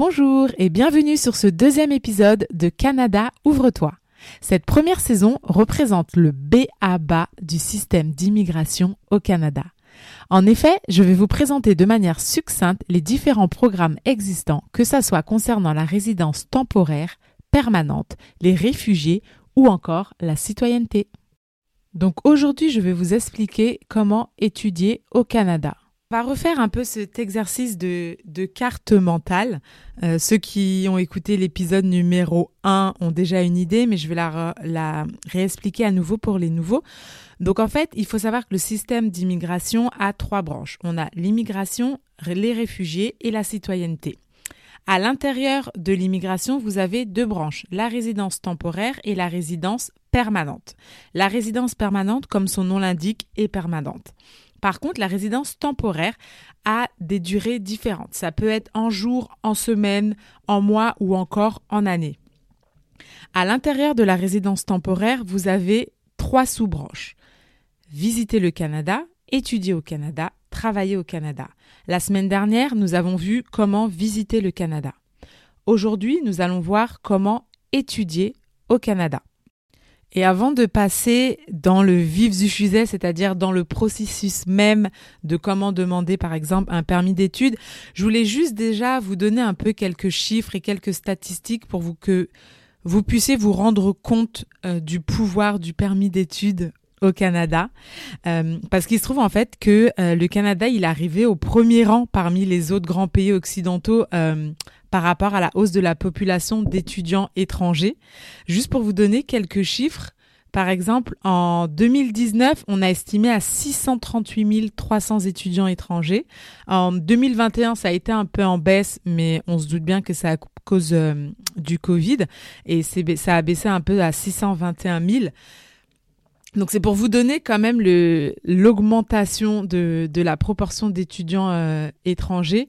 Bonjour et bienvenue sur ce deuxième épisode de Canada Ouvre-toi. Cette première saison représente le B.A.B.A. du système d'immigration au Canada. En effet, je vais vous présenter de manière succincte les différents programmes existants, que ce soit concernant la résidence temporaire, permanente, les réfugiés ou encore la citoyenneté. Donc aujourd'hui, je vais vous expliquer comment étudier au Canada. On va refaire un peu cet exercice de, carte mentale. Euh, ceux qui ont écouté l'épisode numéro 1 ont déjà une idée, mais je vais la, la réexpliquer à nouveau pour les nouveaux. Donc en fait, il faut savoir que le système d'immigration a trois branches. On a l'immigration, les réfugiés et la citoyenneté. À l'intérieur de l'immigration, vous avez deux branches, la résidence temporaire et la résidence permanente. La résidence permanente, comme son nom l'indique, est permanente. Par contre, la résidence temporaire a des durées différentes. Ça peut être en jours, en semaines, en mois ou encore en années. À l'intérieur de la résidence temporaire, vous avez trois sous-branches. Visiter le Canada, étudier au Canada, travailler au Canada. La semaine dernière, nous avons vu comment visiter le Canada. Aujourd'hui, nous allons voir comment étudier au Canada. Et avant de passer dans le vif du sujet, c'est-à-dire dans le processus même de comment demander par exemple un permis d'études, je voulais juste déjà vous donner un peu quelques chiffres et quelques statistiques pour vous que vous puissiez vous rendre compte euh, du pouvoir du permis d'études au Canada, euh, parce qu'il se trouve en fait que euh, le Canada, il arrivé au premier rang parmi les autres grands pays occidentaux par rapport à la hausse de la population d'étudiants étrangers. Juste pour vous donner quelques chiffres, par exemple, en 2019, on a estimé à 638 300 étudiants étrangers. En 2021, ça a été un peu en baisse, mais on se doute bien que c'est à cause euh, du Covid et ça a baissé un peu à 621 000. Donc c'est pour vous donner quand même l'augmentation de, de la proportion d'étudiants euh, étrangers.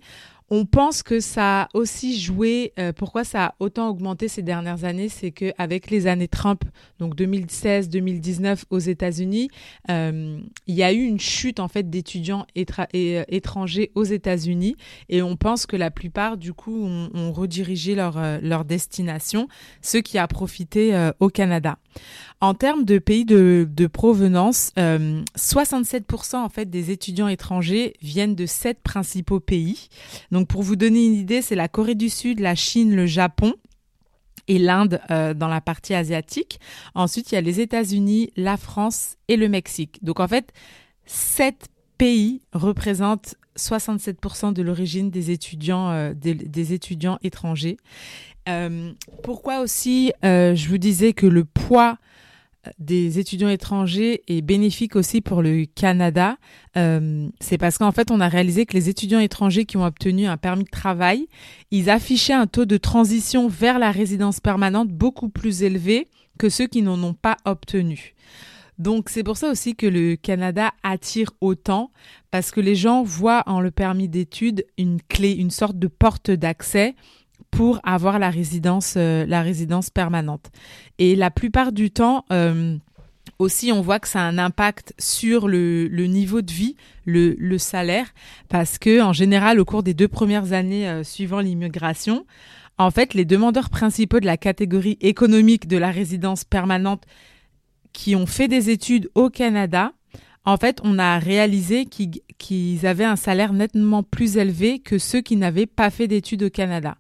On pense que ça a aussi joué. Euh, pourquoi ça a autant augmenté ces dernières années, c'est que avec les années Trump, donc 2016-2019 aux États-Unis, euh, il y a eu une chute en fait d'étudiants euh, étrangers aux États-Unis, et on pense que la plupart du coup ont, redirigé leur leur destination, ce qui a profité au Canada. En termes de pays de, de provenance, 67% en fait des étudiants étrangers viennent de sept principaux pays. Donc pour vous donner une idée, c'est la Corée du Sud, la Chine, le Japon et l'Inde euh, dans la partie asiatique. Ensuite, il y a les États-Unis, la France et le Mexique. Donc en fait, sept pays représentent 67% de l'origine des étudiants, euh, des, étudiants étrangers. Euh, pourquoi aussi je vous disais que le poids des étudiants étrangers est bénéfique aussi pour le Canada, euh, c'est parce qu'en fait, on a réalisé que les étudiants étrangers qui ont obtenu un permis de travail, ils affichaient un taux de transition vers la résidence permanente beaucoup plus élevé que ceux qui n'en ont pas obtenu. Donc c'est pour ça aussi que le Canada attire autant, parce que les gens voient en le permis d'études une clé, une sorte de porte d'accès pour avoir la résidence, euh, la résidence permanente. Et la plupart du temps, euh, aussi, on voit que ça a un impact sur le, le niveau de vie, le, le, salaire, parce que en général, au cours des deux premières années euh, suivant l'immigration, en fait, les demandeurs principaux de la catégorie économique de la résidence permanente qui ont fait des études au Canada, en fait, on a réalisé qu'ils avaient un salaire nettement plus élevé que ceux qui n'avaient pas fait d'études au Canada.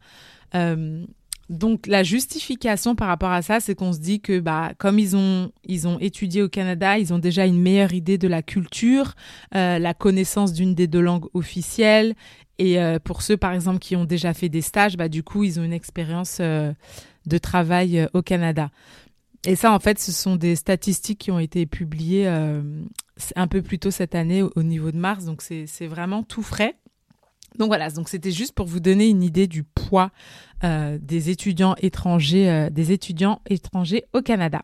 Euh, donc la justification par rapport à ça, c'est qu'on se dit que bah comme ils ont ils ont étudié au Canada, ils ont déjà une meilleure idée de la culture, euh, la connaissance d'une des deux langues officielles. Et euh, pour ceux par exemple qui ont déjà fait des stages, bah du coup ils ont une expérience de travail au Canada. Et ça en fait, ce sont des statistiques qui ont été publiées un peu plus tôt cette année au niveau de mars, donc c'est vraiment tout frais. Donc voilà, donc c'était juste pour vous donner une idée du poids euh, des étudiants étrangers, euh, des étudiants étrangers au Canada.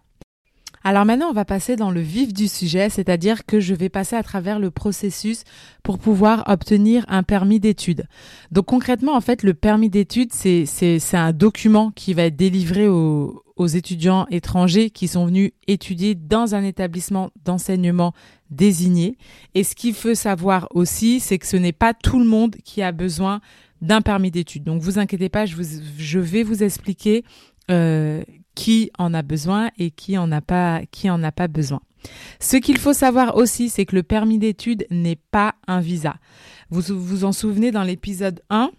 Alors maintenant, on va passer dans le vif du sujet, c'est-à-dire que je vais passer à travers le processus pour pouvoir obtenir un permis d'études. Donc concrètement, en fait, le permis d'études, c'est, un document qui va être délivré aux, aux étudiants étrangers qui sont venus étudier dans un établissement d'enseignement désigné. Et ce qu'il faut savoir aussi, c'est que ce n'est pas tout le monde qui a besoin d'un permis d'études. Donc vous inquiétez pas, je, vais vous expliquer euh, qui en a besoin et qui en a pas, qui en a pas besoin. Ce qu'il faut savoir aussi, c'est que le permis d'études n'est pas un visa. Vous vous en souvenez dans l'épisode 1,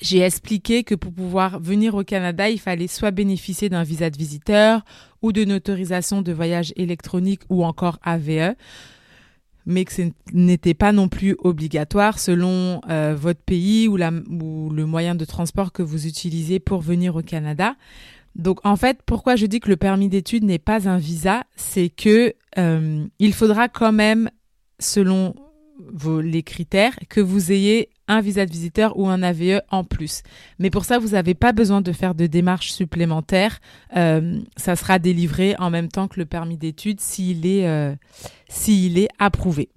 j'ai expliqué que pour pouvoir venir au Canada, il fallait soit bénéficier d'un visa de visiteur ou d'une autorisation de voyage électronique ou encore AVE, mais que ce n'était pas non plus obligatoire selon euh, votre pays ou, le moyen de transport que vous utilisez pour venir au Canada. Donc en fait, pourquoi je dis que le permis d'études n'est pas un visa, c'est que euh, il faudra quand même, selon les critères, que vous ayez un visa de visiteur ou un AVE en plus. Mais pour ça, vous n'avez pas besoin de faire de démarches supplémentaires. Euh, ça sera délivré en même temps que le permis d'études s'il est, euh, s'il est approuvé.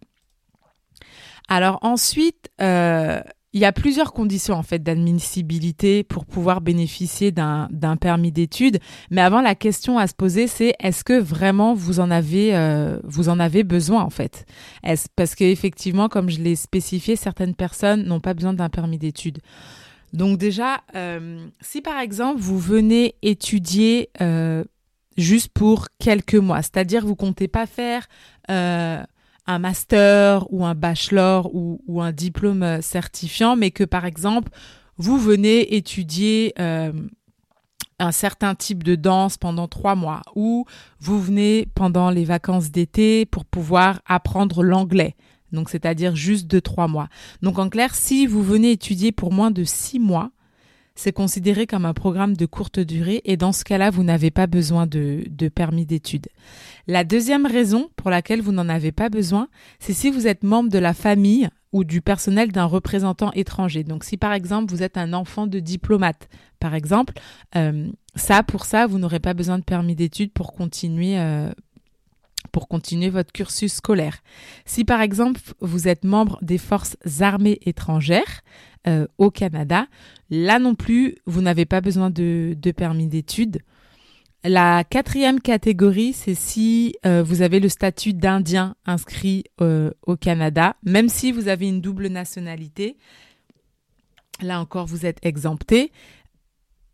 Alors ensuite, euh, il y a plusieurs conditions en fait d'admissibilité pour pouvoir bénéficier d'un permis d'études. Mais avant, la question à se poser, c'est est-ce que vraiment vous en avez euh, vous en avez besoin en fait? Est Parce qu'effectivement, comme je l'ai spécifié, certaines personnes n'ont pas besoin d'un permis d'études. Donc déjà, euh, si par exemple vous venez étudier euh, juste pour quelques mois, c'est-à-dire vous comptez pas faire un master ou un bachelor ou, un diplôme certifiant, mais que par exemple, vous venez étudier euh, un certain type de danse pendant trois mois ou vous venez pendant les vacances d'été pour pouvoir apprendre l'anglais. Donc, c'est-à-dire juste de trois mois. Donc, en clair, si vous venez étudier pour moins de six mois, c'est considéré comme un programme de courte durée et dans ce cas-là, vous n'avez pas besoin de, permis d'études. La deuxième raison pour laquelle vous n'en avez pas besoin, c'est si vous êtes membre de la famille ou du personnel d'un représentant étranger. Donc si par exemple vous êtes un enfant de diplomate, par exemple, euh, ça pour ça, vous n'aurez pas besoin de permis d'études euh, pour continuer votre cursus scolaire. Si par exemple vous êtes membre des forces armées étrangères euh, au Canada, là non plus vous n'avez pas besoin de, permis d'études. La quatrième catégorie, c'est si euh, vous avez le statut d'Indien inscrit euh, au Canada, même si vous avez une double nationalité. Là encore, vous êtes exempté.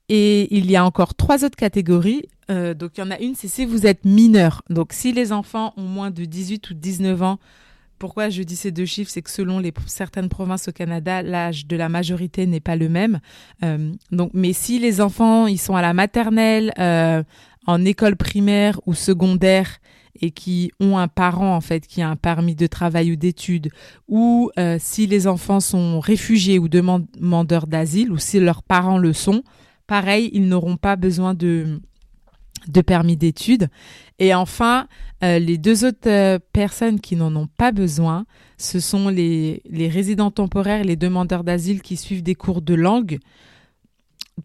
Et il y a encore trois autres catégories. Donc, il y en a une, c'est si vous êtes mineur. Donc, si les enfants ont moins de 18 ou 19 ans, pourquoi je dis ces deux chiffres C'est que selon certaines provinces au Canada, l'âge de la majorité n'est pas le même. Euh, donc, mais si les enfants, ils sont à la maternelle, euh, en école primaire ou secondaire, et qui ont un parent en fait qui a un permis de travail ou d'études, ou si les enfants sont réfugiés ou demandeurs d'asile, ou si leurs parents le sont, pareil, ils n'auront pas besoin de, de permis d'études. Et enfin, euh, les deux autres euh, personnes qui n'en ont pas besoin, ce sont les, les résidents temporaires les demandeurs d'asile qui suivent des cours de langue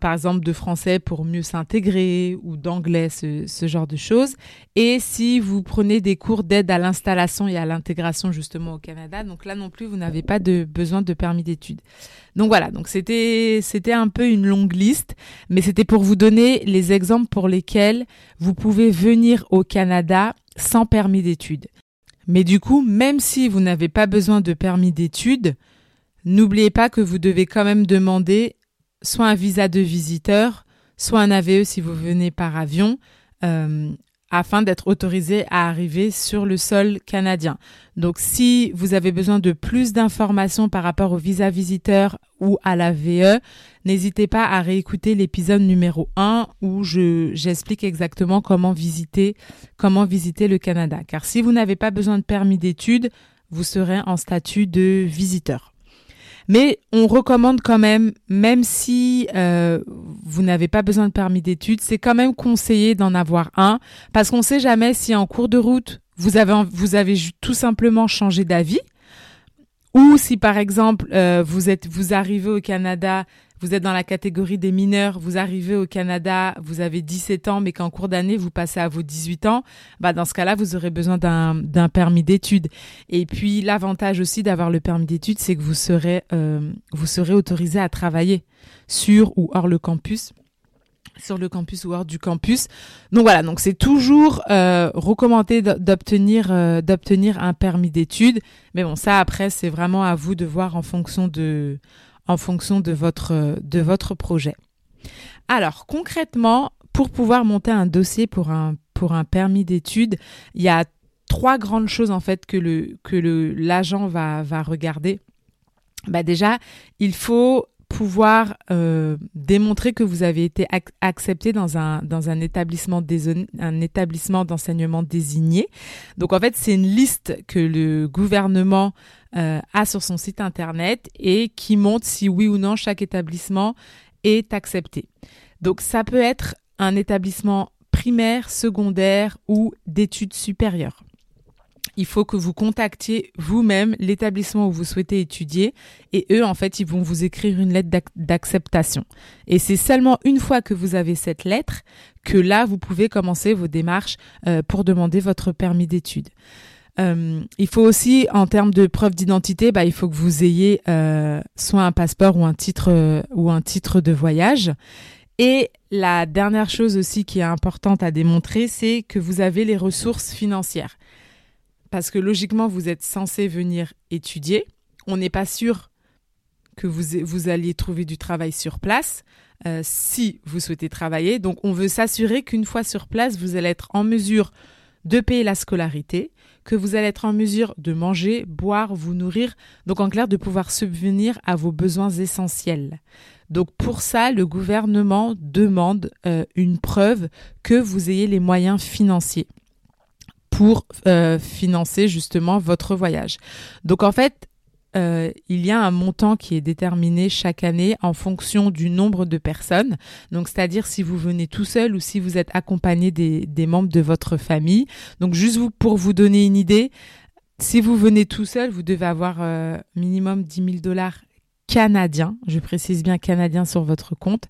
par exemple de français pour mieux s'intégrer ou d'anglais, ce, ce, genre de choses. Et si vous prenez des cours d'aide à l'installation et à l'intégration justement au Canada, donc là non plus vous n'avez pas de besoin de permis d'études. Donc voilà, donc c'était c'était un peu une longue liste, mais c'était pour vous donner les exemples pour lesquels vous pouvez venir au Canada sans permis d'études. Mais du coup, même si vous n'avez pas besoin de permis d'études, n'oubliez pas que vous devez quand même demander soit un visa de visiteur, soit un AVE si vous venez par avion, euh, afin d'être autorisé à arriver sur le sol canadien. Donc si vous avez besoin de plus d'informations par rapport au visa visiteur ou à l'AVE, n'hésitez pas à réécouter l'épisode numéro 1 où je j'explique exactement comment visiter comment visiter le Canada car si vous n'avez pas besoin de permis d'études, vous serez en statut de visiteur. Mais on recommande quand même, même si euh, vous n'avez pas besoin de permis d'études, c'est quand même conseillé d'en avoir un. Parce qu'on ne sait jamais si en cours de route vous avez vous avez tout simplement changé d'avis. Ou si par exemple euh, vous êtes vous arrivez au Canada, vous êtes dans la catégorie des mineurs, vous arrivez au Canada, vous avez 17 ans mais qu'en cours d'année vous passez à vos 18 ans, bah dans ce cas-là, vous aurez besoin d'un permis d'études. Et puis l'avantage aussi d'avoir le permis d'études, c'est que vous serez euh, vous serez autorisé à travailler sur ou hors le campus sur le campus ou hors du campus. Donc voilà, donc c'est toujours euh, recommandé d'obtenir euh, d'obtenir un permis d'études, mais bon ça après c'est vraiment à vous de voir en fonction de en fonction de votre de votre projet. Alors concrètement, pour pouvoir monter un dossier pour un permis d'études, il y a trois grandes choses en fait que le que le l'agent va va regarder. Bah déjà, il faut pouvoir euh, démontrer que vous avez été accepté dans un dans un établissement un établissement d'enseignement désigné. Donc en fait, c'est une liste que le gouvernement euh, a sur son site internet et qui montre si oui ou non chaque établissement est accepté. Donc ça peut être un établissement primaire, secondaire ou d'études supérieures il faut que vous contactiez vous-même l'établissement où vous souhaitez étudier et eux, en fait, ils vont vous écrire une lettre d'acceptation. Et c'est seulement une fois que vous avez cette lettre que là, vous pouvez commencer vos démarches euh, pour demander votre permis d'études. Euh, il faut aussi, en termes de preuve d'identité, bah, il faut que vous ayez euh, soit un passeport ou un titre ou un titre de voyage. Et la dernière chose aussi qui est importante à démontrer, c'est que vous avez les ressources financières parce que logiquement, vous êtes censé venir étudier. On n'est pas sûr que vous, alliez trouver du travail sur place euh, si vous souhaitez travailler. Donc, on veut s'assurer qu'une fois sur place, vous allez être en mesure de payer la scolarité, que vous allez être en mesure de manger, boire, vous nourrir, donc en clair de pouvoir subvenir à vos besoins essentiels. Donc pour ça, le gouvernement demande euh, une preuve que vous ayez les moyens financiers pour euh, financer justement votre voyage. Donc en fait, euh, il y a un montant qui est déterminé chaque année en fonction du nombre de personnes. Donc, c'est-à-dire si vous venez tout seul ou si vous êtes accompagné des, membres de votre famille. Donc, juste pour vous donner une idée, si vous venez tout seul, vous devez avoir euh, minimum 10 000 dollars canadiens. Je précise bien canadiens sur votre compte.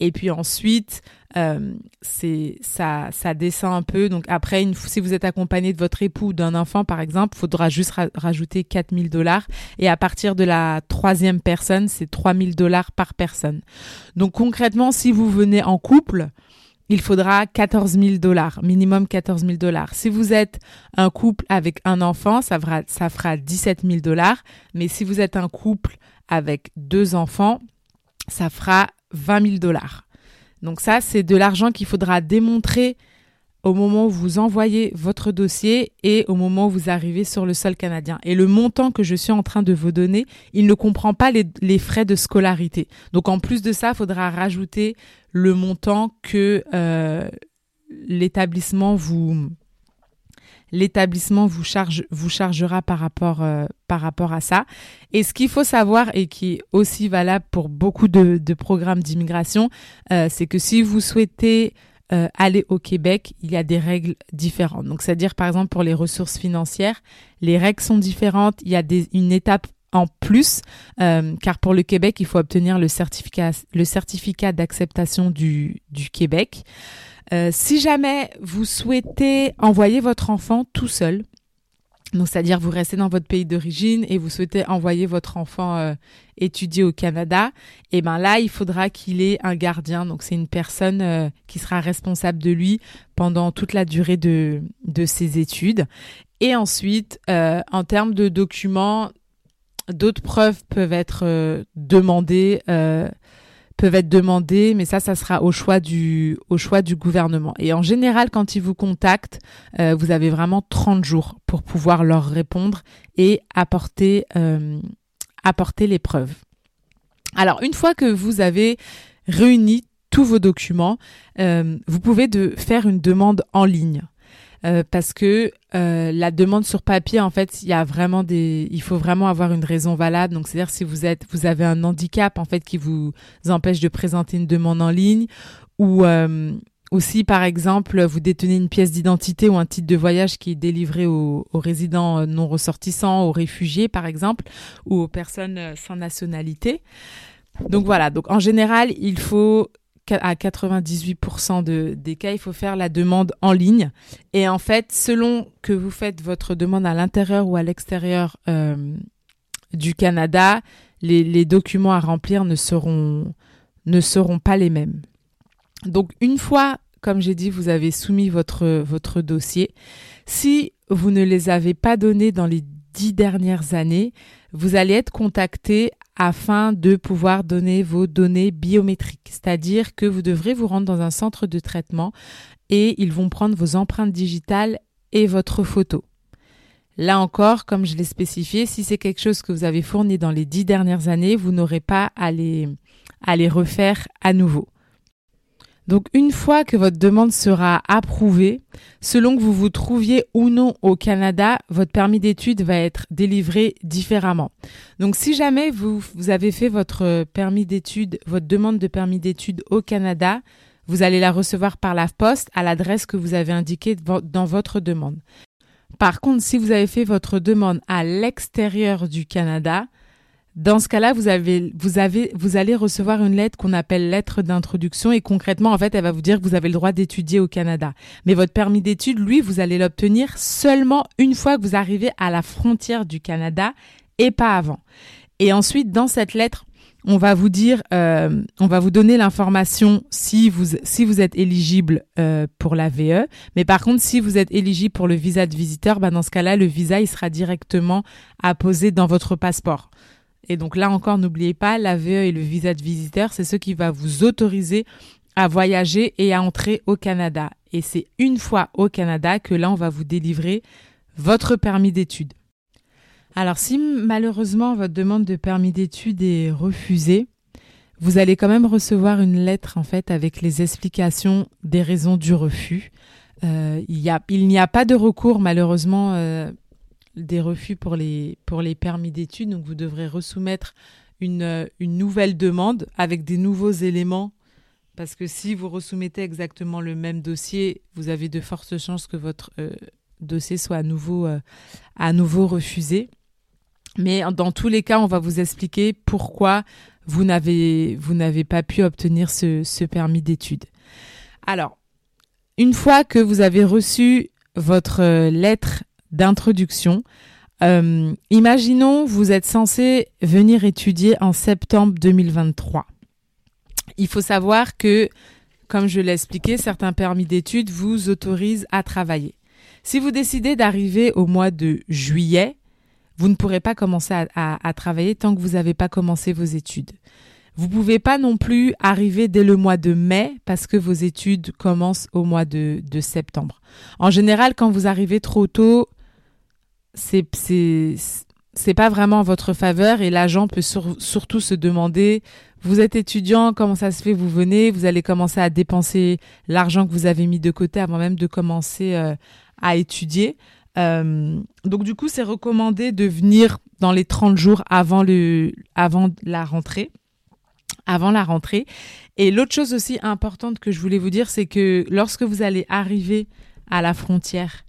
Et puis ensuite, euh, c'est ça, ça descend un peu. Donc après, une, si vous êtes accompagné de votre époux ou d'un enfant, par exemple, faudra juste rajouter 4000 dollars. Et à partir de la troisième personne, c'est 3000 dollars par personne. Donc concrètement, si vous venez en couple, il faudra 14 000 dollars, minimum 14 000 dollars. Si vous êtes un couple avec un enfant, ça fera, ça fera 17 000 dollars. Mais si vous êtes un couple avec deux enfants, ça fera 20 000 dollars. Donc ça, c'est de l'argent qu'il faudra démontrer au moment où vous envoyez votre dossier et au moment où vous arrivez sur le sol canadien. Et le montant que je suis en train de vous donner, il ne comprend pas les, frais de scolarité. Donc en plus de ça, il faudra rajouter le montant que euh, l'établissement vous l'établissement vous charge vous chargera par rapport euh, par rapport à ça. Et ce qu'il faut savoir et qui est aussi valable pour beaucoup de, de programmes d'immigration, euh, c'est que si vous souhaitez euh, aller au Québec, il y a des règles différentes. Donc, c'est-à-dire, par exemple, pour les ressources financières, les règles sont différentes. Il y a des, une étape en plus, euh, car pour le Québec, il faut obtenir le certificat, le certificat d'acceptation du, du Québec. Euh, si jamais vous souhaitez envoyer votre enfant tout seul, donc, c'est-à-dire vous restez dans votre pays d'origine et vous souhaitez envoyer votre enfant euh, étudier au Canada, et eh ben là, il faudra qu'il ait un gardien. Donc, c'est une personne euh, qui sera responsable de lui pendant toute la durée de, de ses études. Et ensuite, en termes de documents, d'autres preuves peuvent être demandées peuvent être demandées, mais ça, ça sera au choix du, au choix du gouvernement. Et en général, quand ils vous contactent, euh, vous avez vraiment 30 jours pour pouvoir leur répondre et apporter, euh, apporter les preuves. Alors, une fois que vous avez réuni tous vos documents, euh, vous pouvez de faire une demande en ligne. Euh, parce que euh, la demande sur papier, en fait, il y a vraiment des, il faut vraiment avoir une raison valable. Donc, c'est-à-dire si vous êtes, vous avez un handicap en fait qui vous empêche de présenter une demande en ligne, ou euh, ou si par exemple vous détenez une pièce d'identité ou un titre de voyage qui est délivré aux, résidents non ressortissants, aux réfugiés par exemple, ou aux personnes sans nationalité. Donc voilà, donc en général, il faut à 98% de, des cas, il faut faire la demande en ligne. Et en fait, selon que vous faites votre demande à l'intérieur ou à l'extérieur euh, du Canada, les, les, documents à remplir ne seront, ne seront pas les mêmes. Donc une fois, comme j'ai dit, vous avez soumis votre, votre dossier, si vous ne les avez pas donnés dans les dix dernières années, vous allez être contacté afin de pouvoir donner vos données biométriques. C'est-à-dire que vous devrez vous rendre dans un centre de traitement et ils vont prendre vos empreintes digitales et votre photo. Là encore, comme je l'ai spécifié, si c'est quelque chose que vous avez fourni dans les dix dernières années, vous n'aurez pas à les, refaire à nouveau. Donc une fois que votre demande sera approuvée, selon que vous vous trouviez ou non au Canada, votre permis d'études va être délivré différemment. Donc si jamais vous, avez fait votre permis d'études, votre demande de permis d'études au Canada, vous allez la recevoir par la poste à l'adresse que vous avez indiquée dans votre demande. Par contre, si vous avez fait votre demande à l'extérieur du Canada, dans ce cas-là, vous avez, vous avez, vous allez recevoir une lettre qu'on appelle lettre d'introduction et concrètement, en fait, elle va vous dire que vous avez le droit d'étudier au Canada. Mais votre permis d'études, lui, vous allez l'obtenir seulement une fois que vous arrivez à la frontière du Canada et pas avant. Et ensuite, dans cette lettre, on va vous dire, euh, on va vous donner l'information si vous si vous êtes éligible euh, pour la VE. Mais par contre, si vous êtes éligible pour le visa de visiteur, bah dans ce cas-là, le visa il sera directement apposé dans votre passeport. Et donc là encore, n'oubliez pas, l'AVE et le visa de visiteur, c'est ce qui va vous autoriser à voyager et à entrer au Canada. Et c'est une fois au Canada que là, on va vous délivrer votre permis d'études. Alors si malheureusement votre demande de permis d'études est refusée, vous allez quand même recevoir une lettre en fait avec les explications des raisons du refus. Euh, il n'y a, pas de recours malheureusement euh, des refus pour les, pour les permis d'études. Donc, vous devrez resoumettre une, euh, une nouvelle demande avec des nouveaux éléments. Parce que si vous resoumettez exactement le même dossier, vous avez de fortes chances que votre euh, dossier soit à nouveau, euh, à nouveau refusé. Mais dans tous les cas, on va vous expliquer pourquoi vous n'avez, vous n'avez pas pu obtenir ce, ce permis d'études. Alors, une fois que vous avez reçu votre lettre d'introduction. Euh, imaginons, vous êtes censé venir étudier en septembre 2023. Il faut savoir que, comme je l'ai expliqué, certains permis d'études vous autorisent à travailler. Si vous décidez d'arriver au mois de juillet, vous ne pourrez pas commencer à, travailler tant que vous n'avez pas commencé vos études. Vous pouvez pas non plus arriver dès le mois de mai parce que vos études commencent au mois de, de septembre. En général, quand vous arrivez trop tôt, c'est c'est pas vraiment en votre faveur et l'agent peut surtout se demander vous êtes étudiant, comment ça se fait vous venez, vous allez commencer à dépenser l'argent que vous avez mis de côté avant même de commencer euh, à étudier. Euh, donc du coup, c'est recommandé de venir dans les 30 jours avant le avant la rentrée. Avant la rentrée. Et l'autre chose aussi importante que je voulais vous dire, c'est que lorsque vous allez arriver à la frontière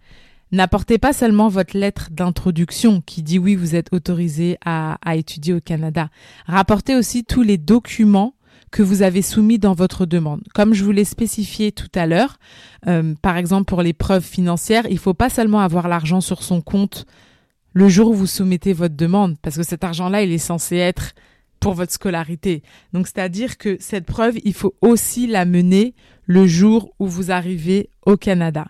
N'apportez pas seulement votre lettre d'introduction qui dit oui, vous êtes autorisé à, étudier au Canada. Rapportez aussi tous les documents que vous avez soumis dans votre demande. Comme je vous l'ai spécifié tout à l'heure, euh, par exemple pour les preuves financières, il ne faut pas seulement avoir l'argent sur son compte le jour où vous soumettez votre demande, parce que cet argent-là, il est censé être pour votre scolarité. Donc, c'est-à-dire que cette preuve, il faut aussi la mener le jour où vous arrivez au Canada.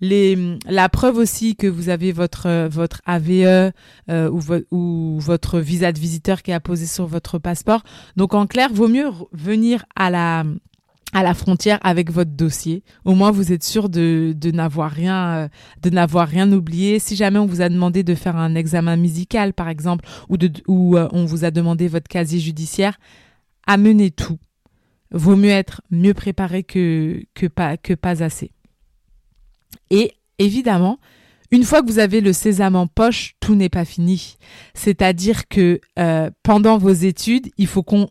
Les, la preuve aussi que vous avez votre votre AVE euh, ou, ou votre visa de visiteur qui est apposé sur votre passeport. Donc en clair, vaut mieux venir à la à la frontière avec votre dossier. Au moins, vous êtes sûr de, de n'avoir rien, euh, de n'avoir rien oublié. Si jamais on vous a demandé de faire un examen musical, par exemple, ou de, ou euh, on vous a demandé votre casier judiciaire, amenez tout. Vaut mieux être mieux préparé que, que pas, que pas assez. Et évidemment, une fois que vous avez le sésame en poche, tout n'est pas fini. C'est-à-dire que euh, pendant vos études, il faut qu'on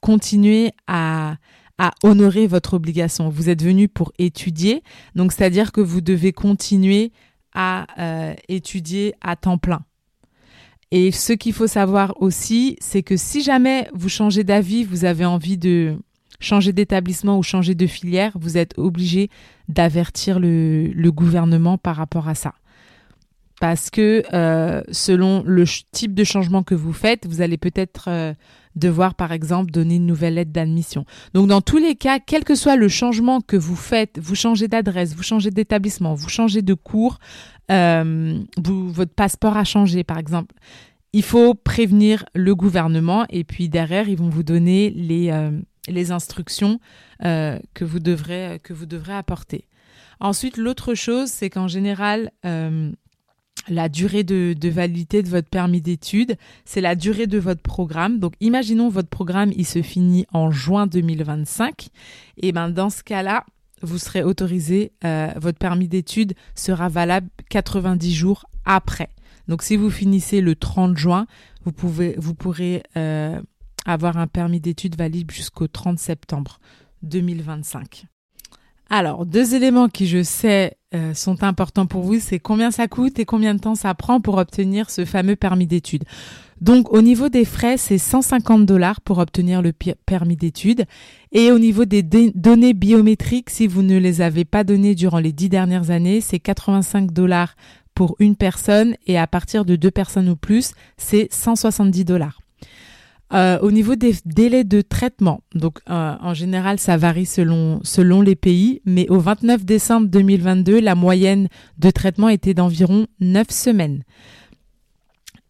continue à à honorer votre obligation. Vous êtes venu pour étudier, donc c'est-à-dire que vous devez continuer à euh, étudier à temps plein. Et ce qu'il faut savoir aussi, c'est que si jamais vous changez d'avis, vous avez envie de changer d'établissement ou changer de filière, vous êtes obligé d'avertir le, gouvernement par rapport à ça. Parce que euh, selon le type de changement que vous faites, vous allez peut-être euh, devoir, par exemple, donner une nouvelle lettre d'admission. Donc, dans tous les cas, quel que soit le changement que vous faites, vous changez d'adresse, vous changez d'établissement, vous changez de cours, euh, votre passeport a changé, par exemple. Il faut prévenir le gouvernement et puis derrière, ils vont vous donner les, euh, les instructions euh, que, vous devrez, que vous devrez apporter. Ensuite, l'autre chose, c'est qu'en général, la durée de, validité de votre permis d'études, c'est la durée de votre programme. Donc, imaginons votre programme, il se finit en juin 2025. Et ben, dans ce cas-là, vous serez autorisé, euh, votre permis d'études sera valable 90 jours après. Donc, si vous finissez le 30 juin, vous, pouvez, vous pourrez euh, avoir un permis d'études valide jusqu'au 30 septembre 2025. Alors, deux éléments qui je sais euh, sont importants pour vous, c'est combien ça coûte et combien de temps ça prend pour obtenir ce fameux permis d'études. Donc, au niveau des frais, c'est 150 dollars pour obtenir le permis d'études. Et au niveau des données biométriques, si vous ne les avez pas données durant les dix dernières années, c'est 85 dollars pour une personne et à partir de deux personnes ou plus, c'est 170 dollars. Euh, au niveau des délais de traitement, donc euh, en général ça varie selon selon les pays, mais au 29 décembre 2022, la moyenne de traitement était d'environ 9 semaines.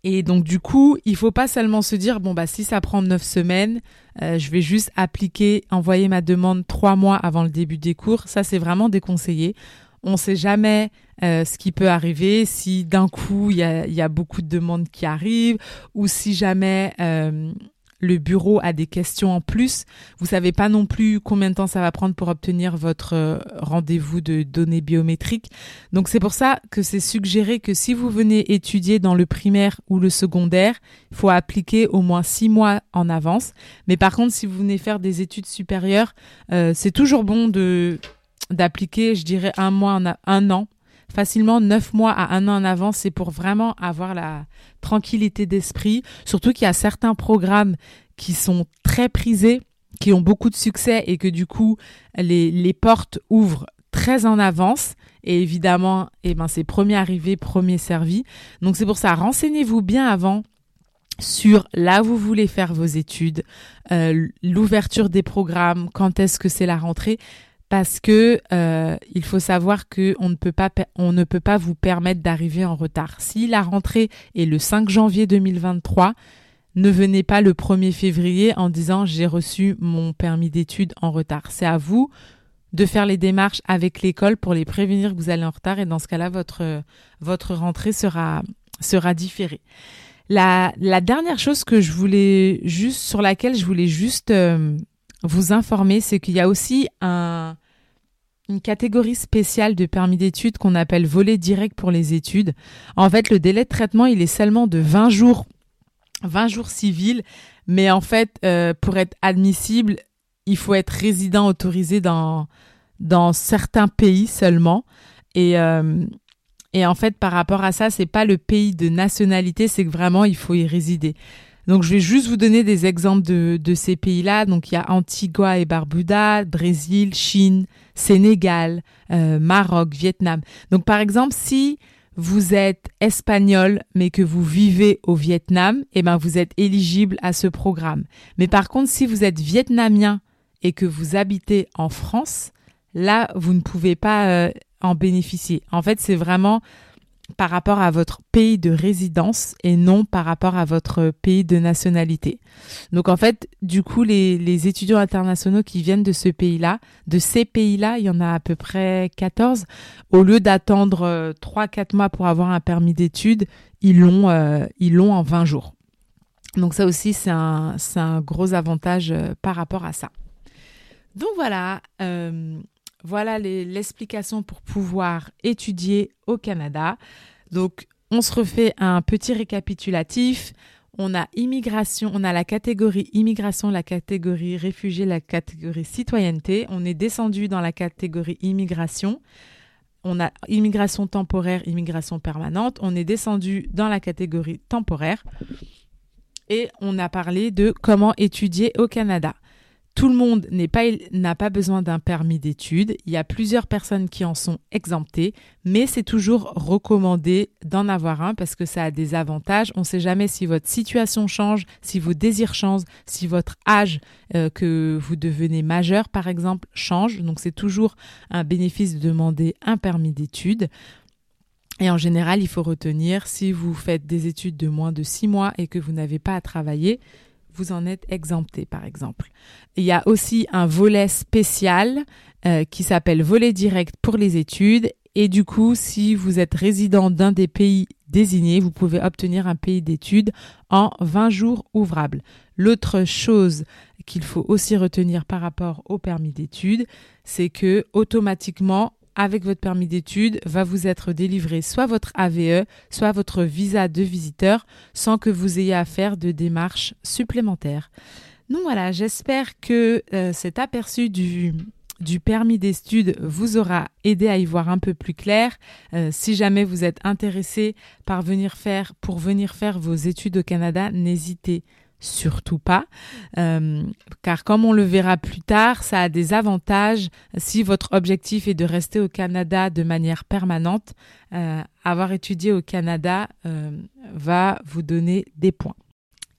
Et donc du coup, il faut pas seulement se dire bon bah si ça prend 9 semaines, euh, je vais juste appliquer, envoyer ma demande trois mois avant le début des cours. Ça c'est vraiment déconseillé. On ne sait jamais ce qui peut arriver si d'un coup il y a, y a, beaucoup de demandes qui arrivent ou si jamais le bureau a des questions en plus. Vous savez pas non plus combien de temps ça va prendre pour obtenir votre euh, rendez-vous de données biométriques. Donc c'est pour ça que c'est suggéré que si vous venez étudier dans le primaire ou le secondaire, il faut appliquer au moins six mois en avance. Mais par contre, si vous venez faire des études supérieures, euh, c'est toujours bon de d'appliquer, je dirais, un mois, un an facilement neuf mois à un an en avance, c'est pour vraiment avoir la tranquillité d'esprit. Surtout qu'il y a certains programmes qui sont très prisés, qui ont beaucoup de succès et que du coup, les, les portes ouvrent très en avance. Et évidemment, eh ben, c'est premier arrivé, premier servi. Donc c'est pour ça, renseignez-vous bien avant sur là où vous voulez faire vos études, euh, l'ouverture des programmes, quand est-ce que c'est la rentrée parce que euh, il faut savoir que on ne peut pas on ne peut pas vous permettre d'arriver en retard. Si la rentrée est le 5 janvier 2023, ne venez pas le 1er février en disant j'ai reçu mon permis d'études en retard. C'est à vous de faire les démarches avec l'école pour les prévenir que vous allez en retard et dans ce cas-là votre votre rentrée sera sera différée. La, la dernière chose que je voulais juste sur laquelle je voulais juste euh, vous informer, c'est qu'il y a aussi un une catégorie spéciale de permis d'études qu'on appelle volet direct pour les études. En fait, le délai de traitement, il est seulement de 20 jours, 20 jours civils, mais en fait, euh, pour être admissible, il faut être résident autorisé dans, dans certains pays seulement. Et, euh, et en fait, par rapport à ça, c'est pas le pays de nationalité, c'est que vraiment, il faut y résider. Donc, je vais juste vous donner des exemples de, de ces pays-là. Donc, il y a Antigua et Barbuda, Brésil, Chine, Sénégal, euh, Maroc, Vietnam. Donc, par exemple, si vous êtes espagnol mais que vous vivez au Vietnam, eh ben vous êtes éligible à ce programme. Mais par contre, si vous êtes vietnamien et que vous habitez en France, là, vous ne pouvez pas euh, en bénéficier. En fait, c'est vraiment par rapport à votre pays de résidence et non par rapport à votre pays de nationalité. Donc en fait, du coup, les, étudiants internationaux qui viennent de ce pays-là, de ces pays-là, il y en a à peu près 14, au lieu d'attendre 3-4 euh, mois pour avoir un permis d'études, ils l'ont euh, en 20 jours. Donc ça aussi, c'est un, un gros avantage euh, par rapport à ça. Donc voilà, voilà l'explication pour pouvoir étudier au Canada. Donc, on se refait un petit récapitulatif. On a immigration, on a la catégorie immigration, la catégorie réfugié, la catégorie citoyenneté. On est descendu dans la catégorie immigration. On a immigration temporaire, immigration permanente. On est descendu dans la catégorie temporaire. Et on a parlé de comment étudier au Canada. Tout le monde n'a pas, besoin d'un permis d'études. Il y a plusieurs personnes qui en sont exemptées, mais c'est toujours recommandé d'en avoir un parce que ça a des avantages. On ne sait jamais si votre situation change, si vos désirs changent, si votre âge euh, que vous devenez majeur, par exemple, change. Donc c'est toujours un bénéfice de demander un permis d'études. Et en général, il faut retenir, si vous faites des études de moins de six mois et que vous n'avez pas à travailler, vous en êtes exempté, par exemple. Il y a aussi un volet spécial euh, qui s'appelle volet direct pour les études. Et du coup, si vous êtes résident d'un des pays désignés, vous pouvez obtenir un pays d'études en 20 jours ouvrables. L'autre chose qu'il faut aussi retenir par rapport au permis d'études, c'est que automatiquement, avec votre permis d'études, va vous être délivré soit votre AVE, soit votre visa de visiteur, sans que vous ayez à faire de démarches supplémentaires. Donc voilà, j'espère que euh, cet aperçu du, permis d'études vous aura aidé à y voir un peu plus clair. Euh, si jamais vous êtes intéressé par venir faire, pour venir faire vos études au Canada, n'hésitez surtout pas, euh, car comme on le verra plus tard, ça a des avantages si votre objectif est de rester au Canada de manière permanente. Euh, avoir étudié au Canada euh, va vous donner des points.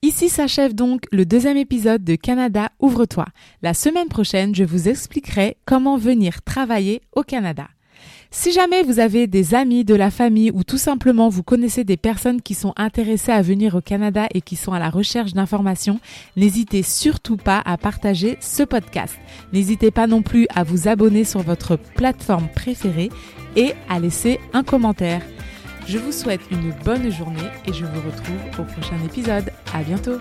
Ici s'achève donc le deuxième épisode de Canada Ouvre-toi. La semaine prochaine, je vous expliquerai comment venir travailler au Canada. Si jamais vous avez des amis, de la famille ou tout simplement vous connaissez des personnes qui sont intéressées à venir au Canada et qui sont à la recherche d'informations, n'hésitez surtout pas à partager ce podcast. N'hésitez pas non plus à vous abonner sur votre plateforme préférée et à laisser un commentaire. Je vous souhaite une bonne journée et je vous retrouve au prochain épisode. À bientôt!